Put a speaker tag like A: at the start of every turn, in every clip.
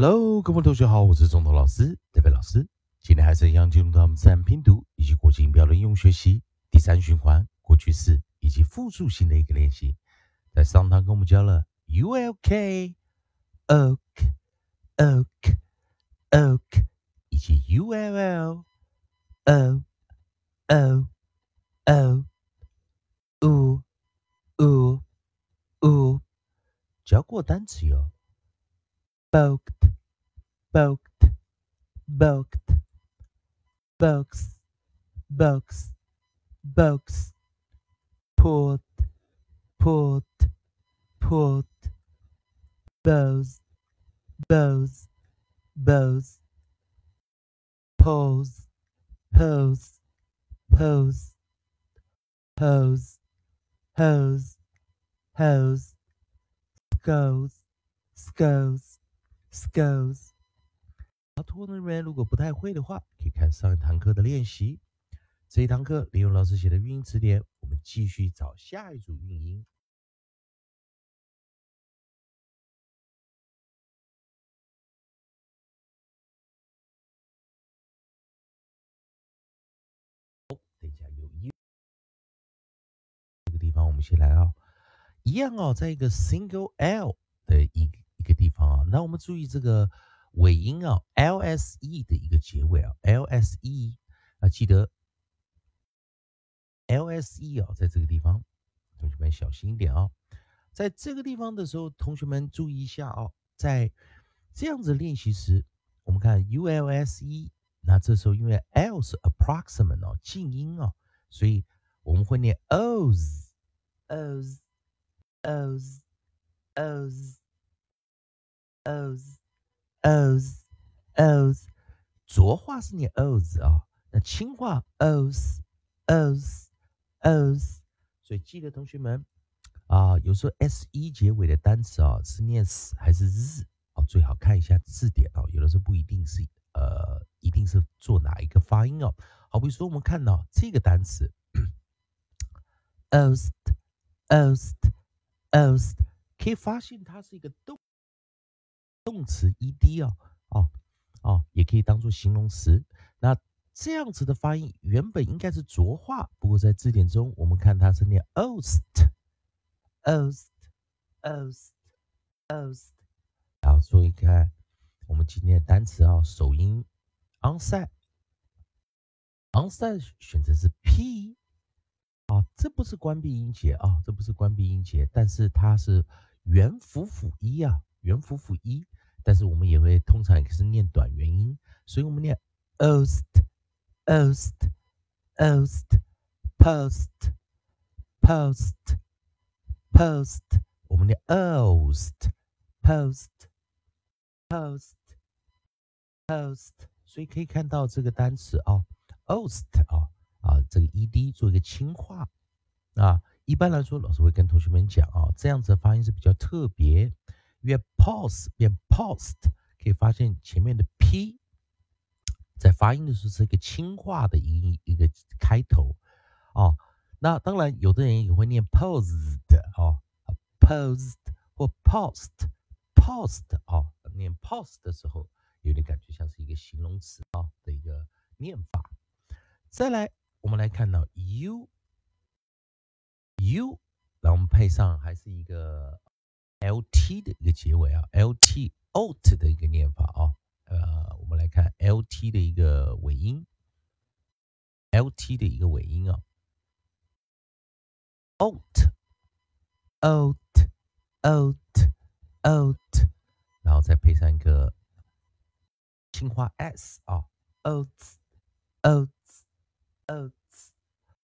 A: Hello，各位同学好，我是中头老师戴飞老师。今天还是一样进入到我们自然拼读以及国际音标的应用学习第三循环过去式以及复数型的一个练习。在上堂跟我们教了 U L K，ok，ok，ok，以及 U L L o o o u u u 教过单词哟。bulked, booked, booked, books, books, books, put, put, put, bows, bows, bows, pose, pose, pose, hose, hose, hose, goes, goes, goes. 好，同学们如果不太会的话，可以看上一堂课的练习。这一堂课利用老师写的语音词典，我们继续找下一组语音。哦，等一下有一这个地方，我们先来啊，一样哦，在一个 single L 的一。一个地方啊，那我们注意这个尾音啊，lse 的一个结尾啊，lse 啊，记得 lse 啊，在这个地方，同学们小心一点啊，在这个地方的时候，同学们注意一下啊，在这样子练习时，我们看 ulse，那这时候因为 l 是 approximate 哦，静音啊，所以我们会念 os，os，os，os。Os O's，浊化是念 os 啊，那轻化 os os os，所以记得同学们啊，有时候 s 一结尾的单词啊是念 s 还是 z 啊，最好看一下字典啊，有的时候不一定是呃，一定是做哪一个发音哦。好比说我们看到这个单词 ost ost ost，可以发现它是一个动。动词 ed 哦，哦哦，也可以当做形容词。那这样子的发音原本应该是浊化，不过在字典中我们看它是念 ost，ost，ost，ost。然后注意看我们今天的单词啊，首音 onset，onset 选择是 p，啊，这不是关闭音节啊，这不是关闭音节，但是它是元辅辅一啊，元辅辅一。但是我们也会通常也是念短元音，所以我们念 ost，ost，ost，post，post，post，我们念 ost，post，post，post，所以可以看到这个单词啊，ost 啊啊，这个 ed 做一个轻化啊。一般来说，老师会跟同学们讲啊，这样子的发音是比较特别。因为 pause 变 post，可以发现前面的 p 在发音的时候是一个轻化的音，一个开头哦。那当然，有的人也会念 posed 哦，posed 或 post，post 哦，念 post 的时候有点感觉像是一个形容词啊的一个念法。再来，我们来看到 u，u，然后我们配上还是一个。L T 的一个结尾啊，L T out 的一个念法啊，呃，我们来看 L T 的一个尾音，L T 的一个尾音啊，out，out，out，out，然后再配上一个轻化 S 啊，out，out，out，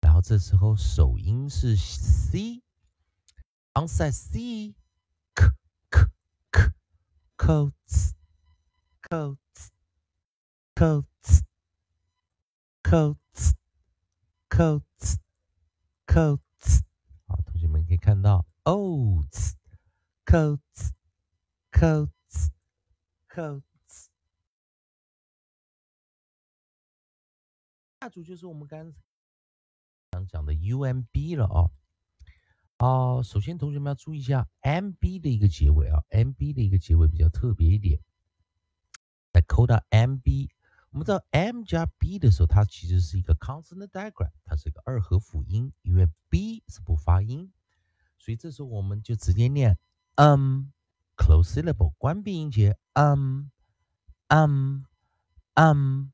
A: 然后这时候首音是 C，onside C。Coats, coats, coats, coats, coats, coats。好，同学们可以看到，oats, coats, coats, coats。下组就是我们刚刚讲的 UMB 了哦。啊，首先同学们要注意一下 M B 的一个结尾啊，M B 的一个结尾比较特别一点再扣到 MB。我们知道 M 加 B 的时候，它其实是一个 consonant digram，它是一个二合辅音，因为 B 是不发音，所以这时候我们就直接念 um close syllable 关闭音节 um um um。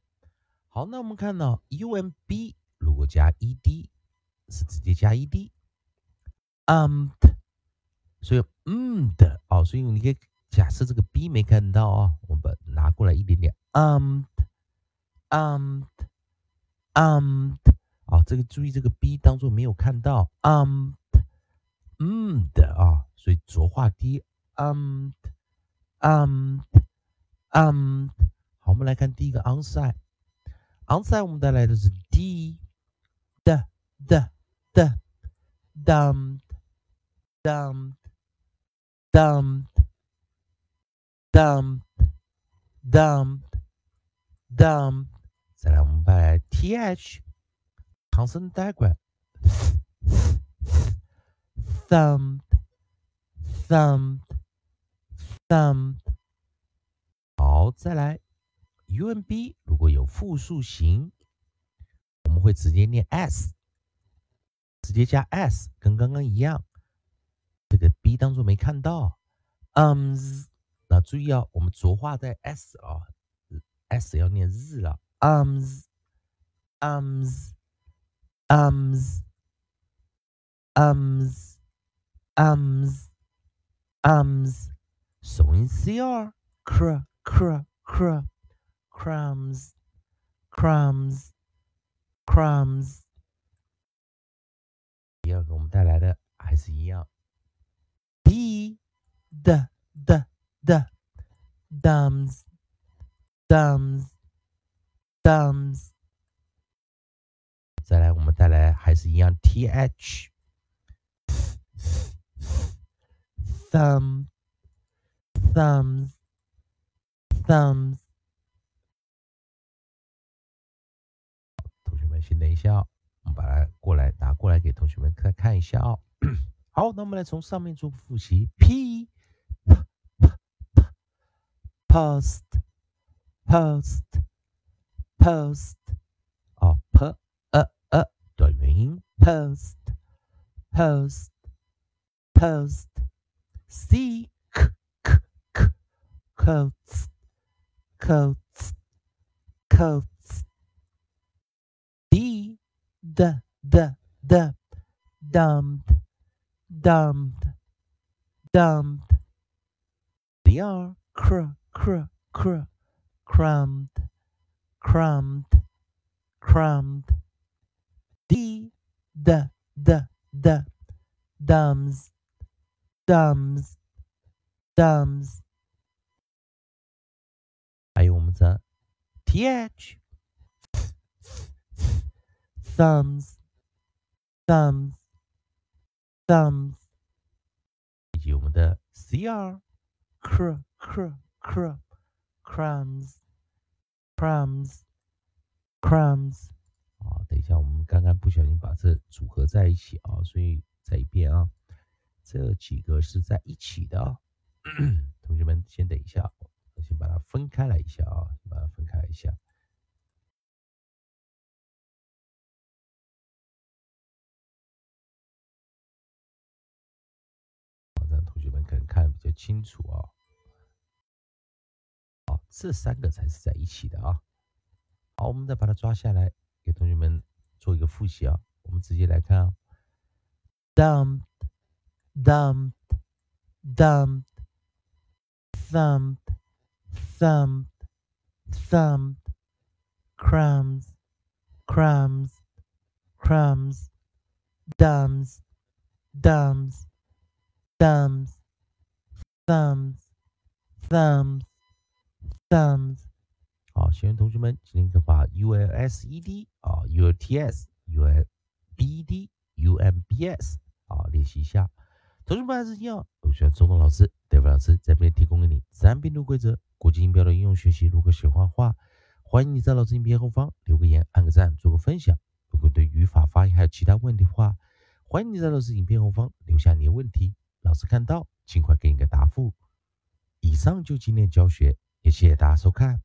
A: 好，那我们看到 U M B 如果加 E D 是直接加 E D。Um 所以嗯的哦，所以你可以假设这个 B 没看到啊，我们把拿过来一点点 um。um um 啊，这个注意这个 b 当做没有看到 um 嗯的啊，所以浊化低 um um um 好，我们来看第一个 onside onside 我们带来的是 d 的的的 dum dumped dumped dumped dumped dumped 再来，我们把 th consonant diagram，thumb，thumb，thumb。好，再来 u n b 如果有复数形，我们会直接念 s，直接加 s，跟刚刚一样。当做没看到。ums，那注意哦，我们浊化在 s 啊，s 要念日了。ums, ums, ums, ums, ums, ums. So in CR, cr, cr, cr, crumbs, crumbs, crumbs. 第二个我们带来的还是一样 d, d, d, dumbs, dumbs. thumbs。再来，我们带来还是一样，th。thumb thumbs thumbs 同学们先等一下哦，我们把它过来拿过来给同学们再看一下哦。好，那我们来从上面做复习，p post, post, post, or p, uh, uh, post, post, post, seek, k, k, coats, coats, coats, d, d, d, d, dumped, dumped, dumped, the r, cr, cr cr crumbed crumbed, crumbed. D, d, d, d, dumbs, dumbs, dumbs. 还有我们的 th, thumbs, thumbs, thumbs，以及我们的 cr, cr, cr, cr, crumbs。crumbs crumbs 啊，等一下，我们刚刚不小心把这组合在一起啊，所以再一遍啊，这几个是在一起的啊。同学们先等一下，我先把它分开来一下啊，把它分开一下。好，让同学们可能看的比较清楚啊。这三个才是在一起的啊！好，我们再把它抓下来，给同学们做一个复习啊。我们直接来看啊，dumped, dumped, dumped, thumped, thumped, thumped, crumbs, crumbs, crumbs, dumbs, dumbs, dumbs, thumbs, thumbs. thumbs。好，学员同学们今天可把 ULSED 啊、ULTS、ULBD、UMBS 啊练习一下。同学们还是一样，我喜欢中东老师、戴夫老师在这边提供给你自然拼读规则、国际音标的应用学习。如果喜欢的话，欢迎你在老师影片后方留个言、按个赞、做个分享。如果对语法、发音还有其他问题的话，欢迎你在老师影片后方留下你的问题，老师看到尽快给你个答复。以上就今天教学。也谢谢大家收看。